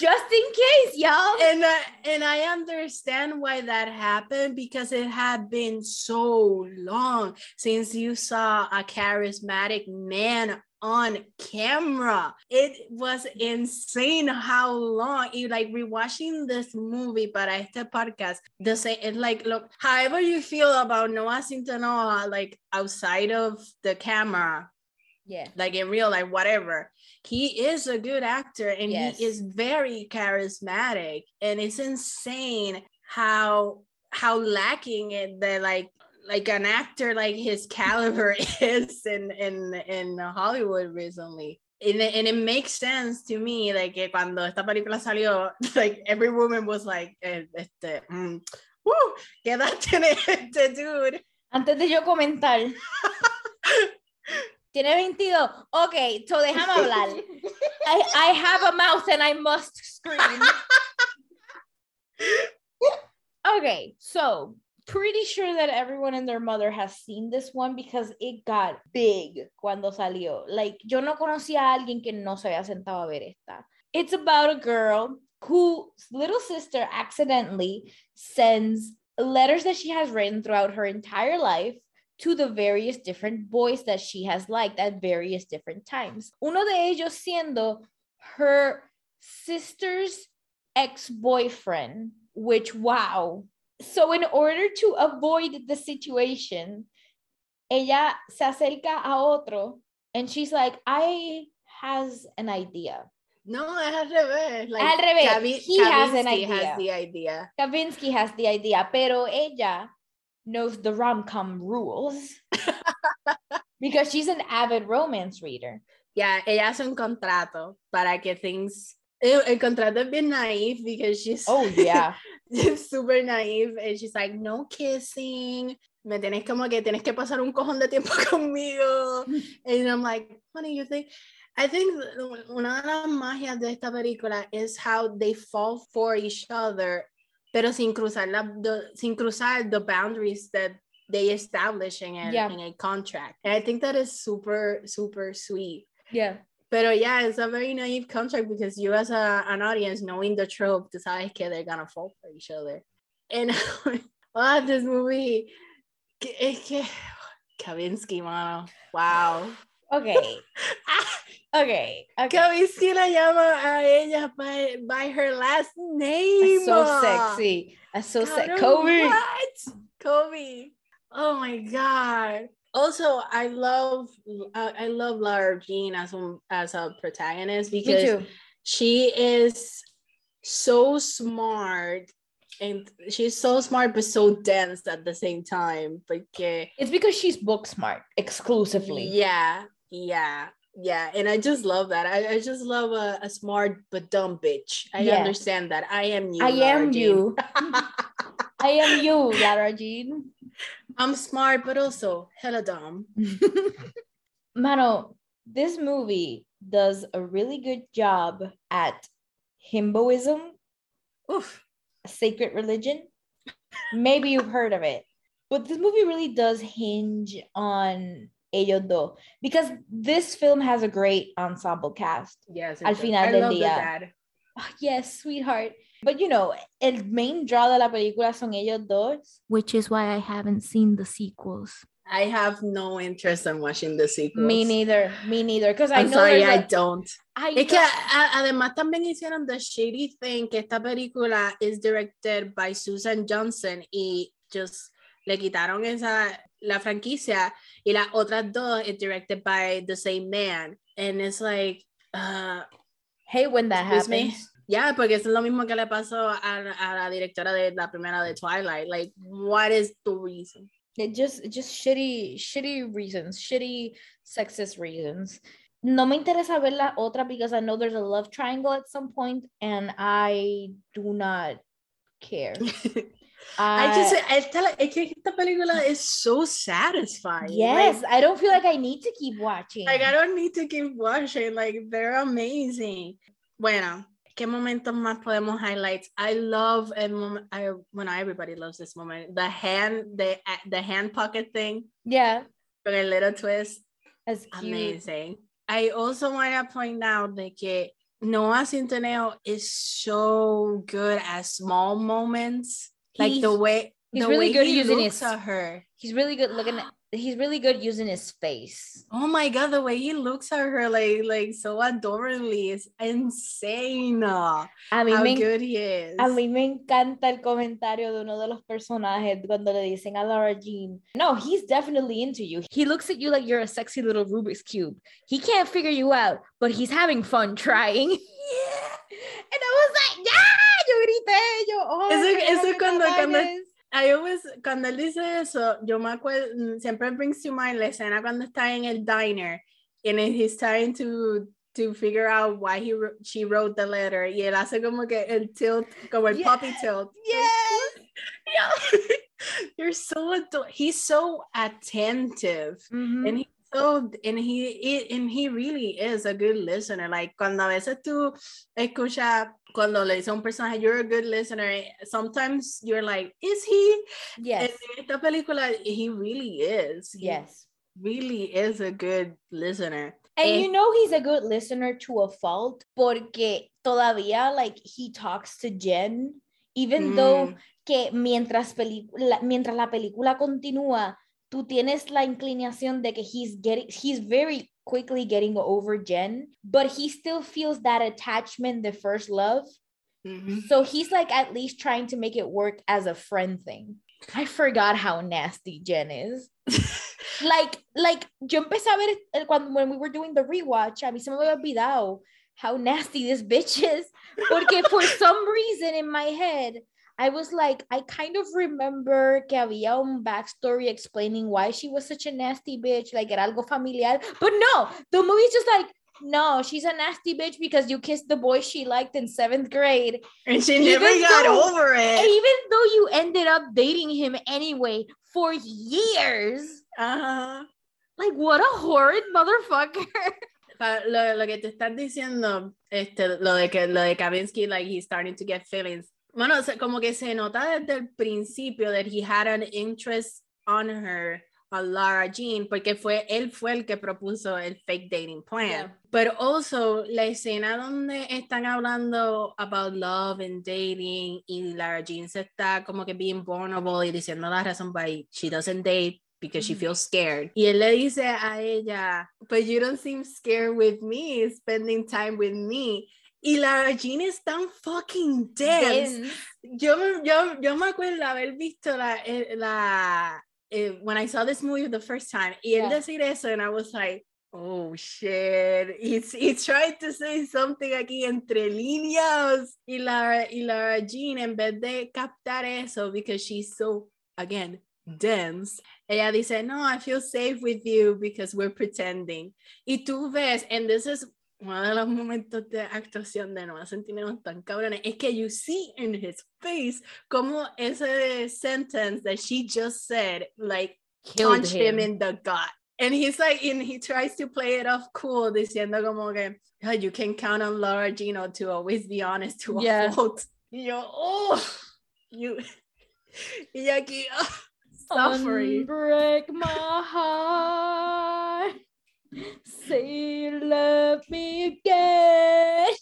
Just in case, y'all. and I, and I understand why that happened because it had been so long since you saw a charismatic man on camera. It was insane how long you like rewatching this movie para este podcast. The same, it like look, however you feel about Noah Centineo, like outside of the camera, Yeah. like in real life, whatever. He is a good actor and Yes. he is very charismatic. And it's insane how how lacking it that like like an actor like his caliber is in in in Hollywood recently. And it, and it makes sense to me like que cuando esta película salió like every woman was like eh, este mm, woo, ¿qué edad tiene este dude? Antes de yo comentar. Tiene 22. Ok, so déjame hablar. I, I have a mouth and I must scream. okay, so pretty sure that everyone and their mother has seen this one because it got big cuando salió. Like, yo no conocía a alguien que no se había sentado a ver esta. It's about a girl whose little sister accidentally sends letters that she has written throughout her entire life to the various different boys that she has liked at various different times. Uno de ellos siendo her sister's ex-boyfriend, which wow. So in order to avoid the situation, ella se acerca a otro and she's like, I has an idea. No, es al revés. Like, Al revés. Kavi- He has an Kavinsky idea. has the idea. Kavinsky has the idea, pero ella knows the rom-com rules because she's an avid romance reader. Yeah, ella hace un contrato para que things. El, el contrato es bien naive because she's Oh yeah. she's super naive and she's like, no kissing. Me tienes como que tienes que pasar un cojón de tiempo conmigo. And I'm like, honey, you think. I think una de las magias de esta película is how they fall for each other, pero sin cruzar, la, the, sin cruzar the boundaries that they establish in a, Yeah. in a contract. And I think that is super, super sweet. Yeah. Pero yeah, it's a very naive contract because you as a, an audience knowing the trope, sabes que they're gonna fall for each other. And oh, this movie, que- que Kavinsky, mano, wow. Okay. Okay. Okay. La llama a ella by, by her last name. That's so sexy. That's so sexy. Covey. What? Covey. Oh my god. Also, I love uh, I love Lara Jean as a, as a protagonist because she is so smart and she's so smart but so dense at the same time. Porque It's because she's book smart exclusively. yeah, yeah, yeah. And I just love that. I, I just love a, a smart but dumb bitch. I Yes. understand that. I am you. I Laura am Jean. you. I am you, Lara Jean. I'm smart but also hella dumb. Mano, this movie does a really good job at himboism, Oof. a sacred religion. Maybe you've heard of it, but this movie really does hinge on ellos dos because this film has a great ensemble cast. Yes. it Al does. final I del love the día. dad. Ah, yes, sweetheart. But you know, el main draw de la película son ellos dos, which is why I haven't seen the sequels. I have no interest in watching the sequels. Me neither. Me neither. Because I I'm know sorry, I don't. I Es que know- a- además también hicieron The Shady Thing, que esta película is directed by Susan Johnson y just le quitaron esa, la franquicia y las otras dos is directed by the same man. And it's like, uh, Hey, when that Excuse me? happens. yeah, porque es lo mismo que le pasó a, a la directora de la primera de Twilight. Like, what is the reason? It just just shitty, shitty reasons, shitty sexist reasons. No me interesa ver la otra because I know there's a love triangle at some point and I do not care. I I just, esta, es que esta película is so satisfying. yes, Like, I don't feel like I need to keep watching. Like I don't need to keep watching. Like they're amazing. Bueno, ¿qué momentos más podemos highlight? I love el moment. I bueno, everybody loves this moment. The hand, the the hand pocket thing yeah, with a little twist. that's cute. Amazing. I also want to point out that Noah Centineo is so good at small moments. Like the way he's the really way good he using looks his- at her. He's really good looking at he's really good using his face. Oh my god, the way he looks at her like like so adorably is insane. A mí, How me, good he is. a mí me encanta el comentario de uno de los personajes cuando le dicen a Lara Jean, no, he's definitely into you. He looks at you like you're a sexy little Rubik's Cube. He can't figure you out, but he's having fun trying. Yeah. And I was like, yeah, yo grité, yo, oh, Eso- eso cuando- cuando- trabajes". I always, cuando él dice eso, yo me acuerdo, mm, siempre brings to mind la escena cuando está en el diner and then he's trying to to figure out why he wrote- she wrote the letter y él hace como que el tilt, como el puppy tilt. Yes. Yeah. You're so ador- he's so attentive. Mhm. And he so and he and he really is a good listener. Like cuando a veces tú escuchas cuando le dice a un personaje, you're a good listener. Sometimes you're like, is he? Yes. En esta película, he really is. He Yes. really is a good listener. And Eh, you know he's a good listener to a fault porque todavía like he talks to Jen even though mm, que mientras película mientras la película continúa tú tienes la inclinación de que he's getting he's very quickly getting over Jen but he still feels that attachment the first love mhm. so he's like at least trying to make it work as a friend thing I forgot how nasty Jen is like, like, yo empecé a ver cuando when we were doing the rewatch, a mí se me había olvidado how nasty this bitch is. Porque for some reason in my head, I was like, I kind of remember que había un backstory explaining why she was such a nasty bitch, like era algo familiar. But no, the movie's just like, no, she's a nasty bitch because you kissed the boy she liked in seventh grade. and she never even got though- over it. even though you ended up dating him anyway for years. Ajá. Like, what a horrid motherfucker. Lo, lo que te estás diciendo, este, lo de que lo de Kavinsky, like he's starting to get feelings. Bueno, como que se nota desde el principio that he had an interest on her, Lara Jean, porque fue él fue el que propuso el fake dating plan. Yeah. But also la escena donde están hablando about love and dating y Lara Jean se está como que being vulnerable y diciendo la razón why she doesn't date because she Ujú. feels scared. Y él le dice a ella, but you don't seem scared with me, spending time with me. Y Lara Jean es tan fucking dense. Dense. Yo, yo, yo me acuerdo haber visto la, eh, la eh, when I saw this movie the first time, y él Yeah. decir eso, and I was like, oh shit, he's, he's trying to say something aquí entre líneas. Y Lara, y Lara Jean, en vez de captar eso, because she's so, again, dense, ella dice, no, I feel safe with you because we're pretending. Y tú ves, and this is uno de los momentos de actuación de Noah Centineo tan cabrones, es que you see in his face como ese sentence that she just said, like, Killed punch him. him. in the gut. And he's like, and he tries to play it off cool, diciendo como que, "Yeah, you can count on Laura Gino to always be honest to a Yeah. fault. Y yo, oh, you, y aquí, oh, suffering. Unbreak my heart. Say you love me again.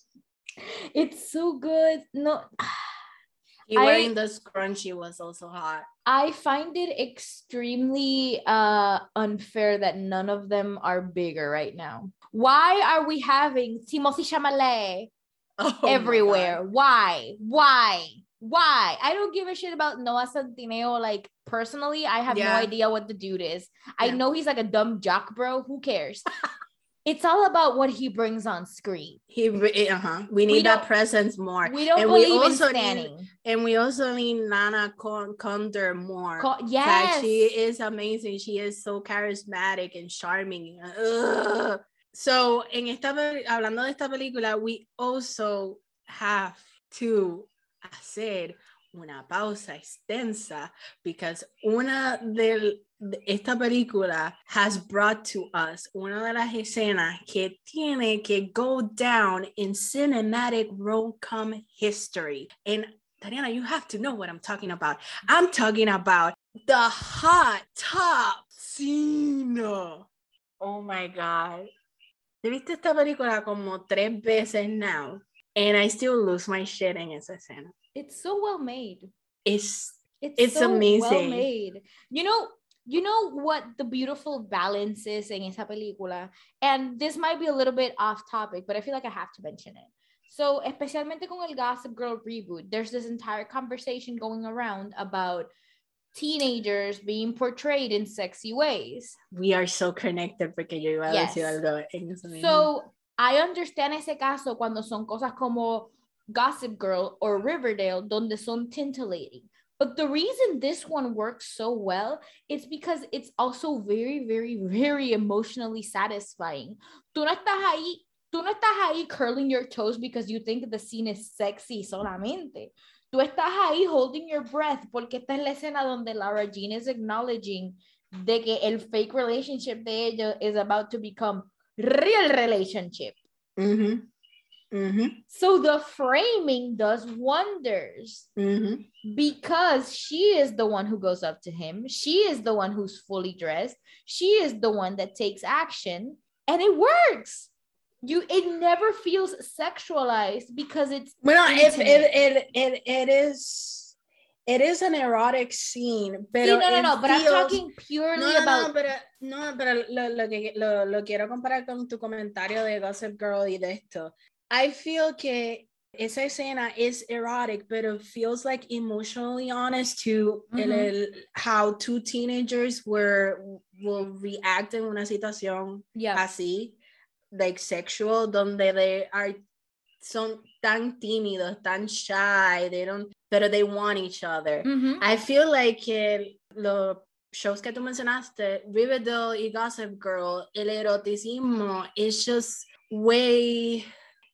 It's so good. No, I- wearing the scrunchie was also hot. I find it extremely uh unfair that none of them are bigger right now. Why are we having Timothée Chalamet Oh everywhere? Why? Why? Why? I don't give a shit about Noah Centineo. Like personally, I have no idea what the dude is. I know he's like a dumb jock, bro. Who cares? it's all about what he brings on screen. He, uh-huh. We need that presence more. We don't And we believe in also need- standing. And we also need Lana Con- Condor more. Co- Like, yes. she is amazing. She is so charismatic and charming. Ugh. So, en esta, hablando de esta película, we also have to hacer una pausa extensa because una de, esta película has brought to us una de las escenas que tiene que go down in cinematic rom-com history. And Tatiana, you have to know what I'm talking about. I'm talking about the hot top scene. Oh my God. He viste esta película como tres veces now, and I still lose my shit en esa escena. It's so well made. It's It's, It's so well amazing. made. You know, you know what the beautiful balance is in esa película, and this might be a little bit off topic, but I feel like I have to mention it. So, especialmente con el Gossip Girl reboot, there's this entire conversation going around about teenagers being portrayed in sexy ways. we are so connected porque yo iba a decir Yes. algo en eso. So, I understand ese caso cuando son cosas como Gossip Girl or Riverdale, donde son titillating. But the reason this one works so well is because it's also very, very, very emotionally satisfying. Tú no estás ahí, tú no estás ahí curling your toes because you think the scene is sexy solamente. Tú estás ahí holding your breath porque esta es la escena donde Lara Jean is acknowledging de que el fake relationship de ella is about to become real relationship. Mhm. Mhm. So the framing does wonders Mhm. because she is the one who goes up to him. She is the one who's fully dressed. She is the one that takes action and it works. You it never feels sexualized because it's it, intimate. it, it, it, it is it is an erotic scene, See, pero no, no, no, but I'm talking purely no, no, about no, pero, no, pero lo, lo que lo, lo quiero comparar con tu comentario de Gossip Girl y de esto. I feel que esa escena is erotic, but it feels like emotionally honest to el- Mhm. el- how two teenagers were will react en una situación yeah. así, like sexual, donde they are son tan tímidos, tan shy, they don't, pero they want each other. Mhm. I feel like que los shows que tú mencionaste, Riverdale y Gossip Girl, el eroticismo is just way,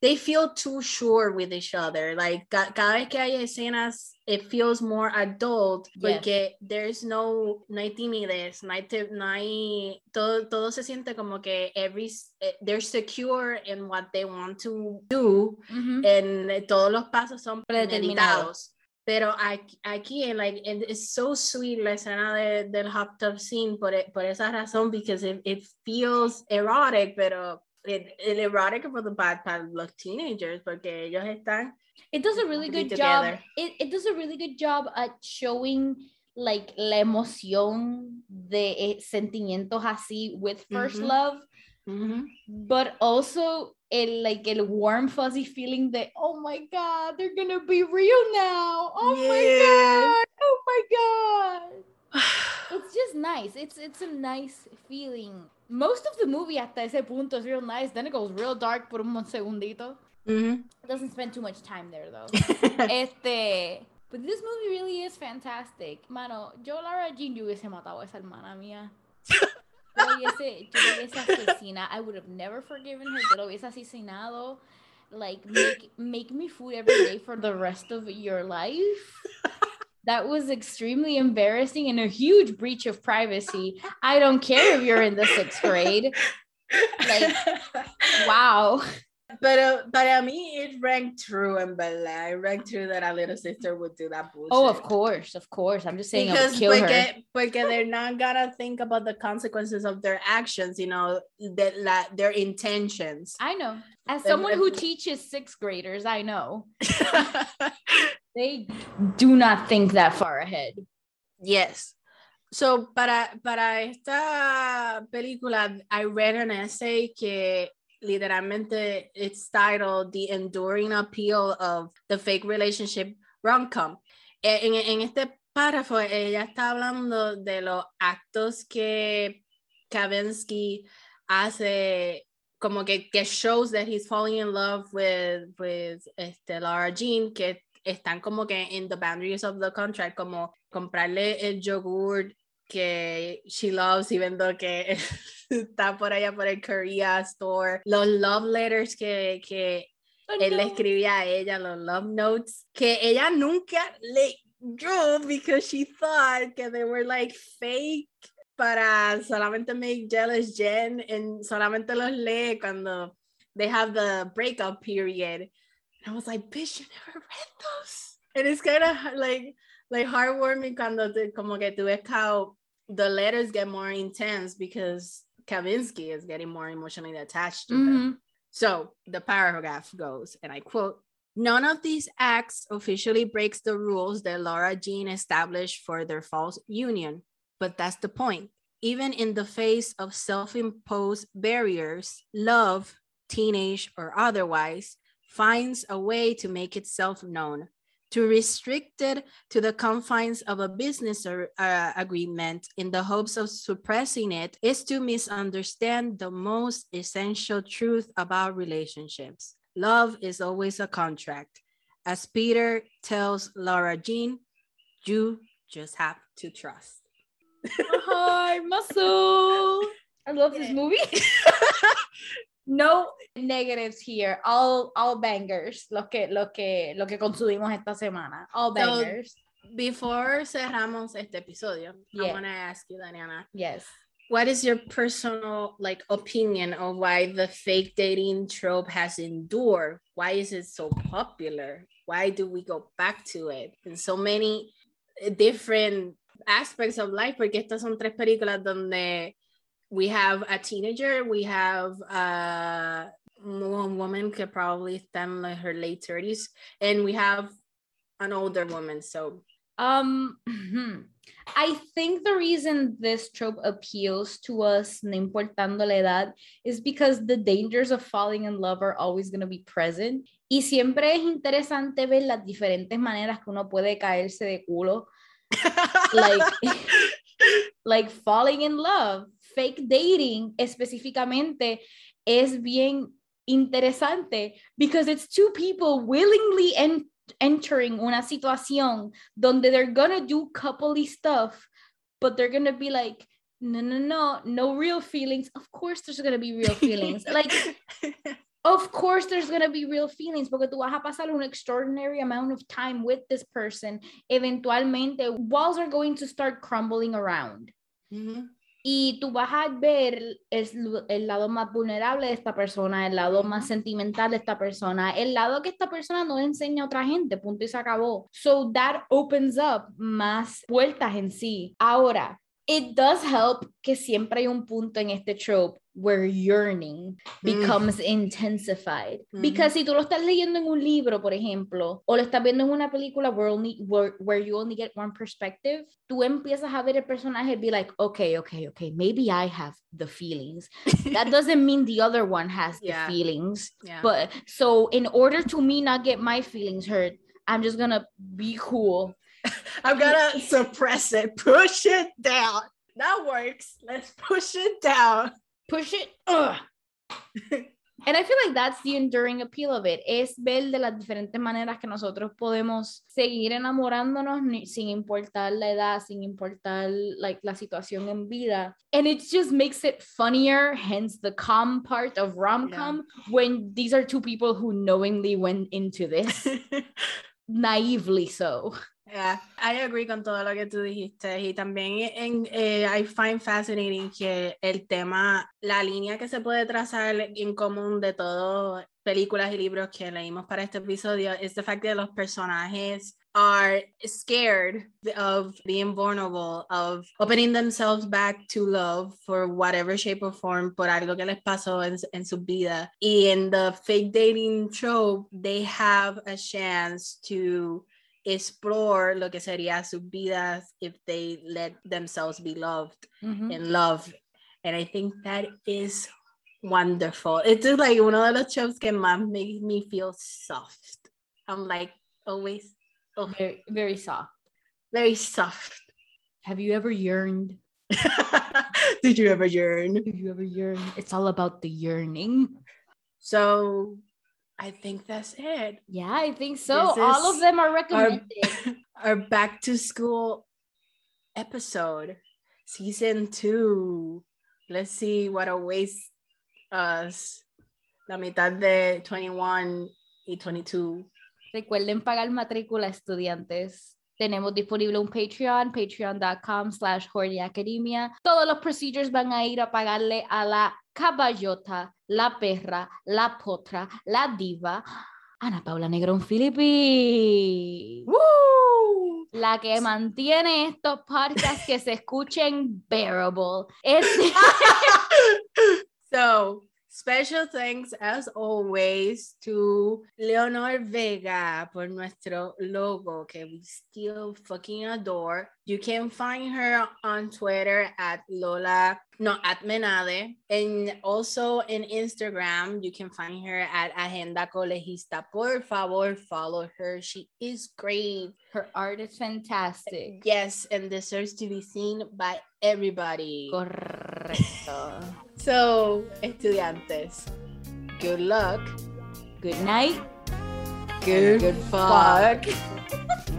they feel too sure with each other. Like cada vez que hay escenas, it feels more adult Yes. porque there's no, no hay timidez, no hay, no hay todo, todo se siente como que every, eh, they're secure in what they want to do Mhm. en eh, todos los pasos son Predeterminados. Pero aquí, aquí like, it- it's so sweet la escena de, del hot tub scene por, por esa razón, because it, it feels erotic, pero it, it erotic for the bad para los teenagers, porque ellos están it does a really good job it, it does a really good job at showing like la emoción de eh, sentimientos así with 1st Ujú. love, Mhm. but also el like el warm fuzzy feeling that oh my god, they're gonna be real now. Oh my god. Oh my god. Nice. It's it's a nice feeling. Most of the movie hasta ese punto is real nice. Then it goes real dark por un segundito. Mhm. It doesn't spend too much time there though. este, but this movie really is fantastic. Mano, yo Lara Jean yo hubiese matado a esa hermana mía. Yo hubiese, yo hubiese asesina. I would have never forgiven her. Yo la hubiese asesinado. Like make make me food every day for the rest of your life. That was extremely embarrassing and a huge breach of privacy. I don't care if you're in the sixth grade. Like, Wow. but uh, para uh, mí, it rang true en verdad. It rang true that a little sister would do that bullshit. Oh, of course, of course. I'm just saying I Because would kill her. porque, porque they're not gonna think about the consequences of their actions, you know, that la, their intentions. I know. As someone who teaches sixth graders, I know they do not think that far ahead. yes. So para, para esta película, I read an essay que literalmente it's titled The Enduring Appeal of the Fake Relationship Rom-Com. En, en este párrafo, ella está hablando de los actos que Kavinsky hace como que, que shows that he's falling in love with, with este, Lara Jean, que están como que in the boundaries of the contract, como comprarle el yogur que she loves, even though que está por allá por el Korea store, los love letters que, que él le escribía a ella, los love notes, que ella nunca leyó because she thought que they were like fake para solamente make jealous Jen and solamente los lee cuando they have the breakup period. And I was like, bitch, you never read those. And it's kind of like like heartwarming cuando te, como que tú ves how the letters get more intense because Kavinsky is getting more emotionally attached to her. Mhm. So the paragraph goes, and I quote None of these acts officially breaks the rules that Lara Jean established for their false union, but that's the point. Even in the face of self imposed barriers, love, teenage or otherwise, finds a way to make itself known. To restrict it to the confines of a business or, uh, agreement in the hopes of suppressing it is to misunderstand the most essential truth about relationships. Love is always a contract. As Peter tells Lara Jean, you just have to trust. Hi, muscle. I love this movie. no negatives here. All all bangers. Lo que lo que lo que consumimos esta semana. All So- bangers. Before cerramos este episodio, I want to ask you, Daniana, yes. what is your personal like opinion of why the fake dating trope has endured? Why is it so popular? Why do we go back to it in so many different aspects of life? Porque estas son tres películas donde we have a teenager, we have a wo- woman que probably in like her late 30s, and we have an older woman. So Um, I think the reason this trope appeals to us, no importando la edad, is because the dangers of falling in love are always going to be present. Y siempre es interesante ver las diferentes maneras que uno puede caerse de culo. Like, like falling in love, fake dating específicamente es bien interesante because it's two people willingly en- entering una situación donde they're gonna do coupley stuff, but they're gonna be like, no, no, no, no real feelings. Of course, there's gonna be real feelings. like, of course, there's gonna be real feelings porque tú vas a pasar un extraordinary amount of time with this person. Eventualmente, walls are going to start crumbling around. Mhm. Y tú vas a ver el, el lado más vulnerable de esta persona, el lado más sentimental de esta persona, el lado que esta persona no le enseña a otra gente, punto y se acabó. So that opens up más puertas en sí. Ahora, it does help que siempre hay un punto en este trope where yearning becomes intensified. Mhm. Because si tú lo estás leyendo en un libro, por ejemplo, o lo estás viendo en una película where, only, where, where you only get one perspective, tú empiezas a ver el personaje and be like, okay, okay, okay, maybe I have the feelings. That doesn't mean the other one has Yeah. the feelings. Yeah. But so in order to me not get my feelings hurt, I'm just gonna be cool. I'm gonna suppress it, push it down. That works. Let's push it down. Push it. Ugh. And I feel like that's the enduring appeal of it. Es ver de las diferentes maneras que nosotros podemos seguir enamorándonos sin importar la edad, sin importar like, la situación en vida. And it just makes it funnier, hence the calm part of rom-com, when these are two people who knowingly went into this, naively so. I agree con todo lo que tú dijiste y también eh, I find fascinating que el tema, la línea que se puede trazar en común de todo películas y libros que leímos para este episodio es the fact that los personajes are scared of being vulnerable, of opening themselves back to love for whatever shape or form por algo que les pasó en, en su vida. Y en the fake dating trope, they have a chance to explore lo que sería sus vidas if they let themselves be loved Mhm. and love. And I think that is wonderful. It's just like one of los shows que más makes me feel soft. I'm like always oh, Very, very soft. very soft. Have you ever yearned? Did you ever yearn? Have you ever yearned? It's all about the yearning. So I think that's it. Yeah, I think so. This All of them are Our, recommended. our back to school episode, season two. Let's see what awaits us. La mitad de 21 y 22. Recuerden pagar matrícula, estudiantes. Tenemos disponible un Patreon, patreon.com slash Academia. Todos los procedures van a ir a pagarle a la caballota, la perra, la potra, la diva, Ana Paula Negrón Filippi. ¡Woo! La que mantiene estos podcasts que se escuchen bearable. Este- so, special thanks as always to Leonor Vega por nuestro logo que we still fucking adore. You can find her on Twitter at Lola, no, at Menade, and also in Instagram. You can find her at Agenda Colegista. Por favor, follow her. She is great. Her art is fantastic. Yes, and deserves to be seen by everybody. Correcto. So, estudiantes, good luck, Good night. good, good fuck.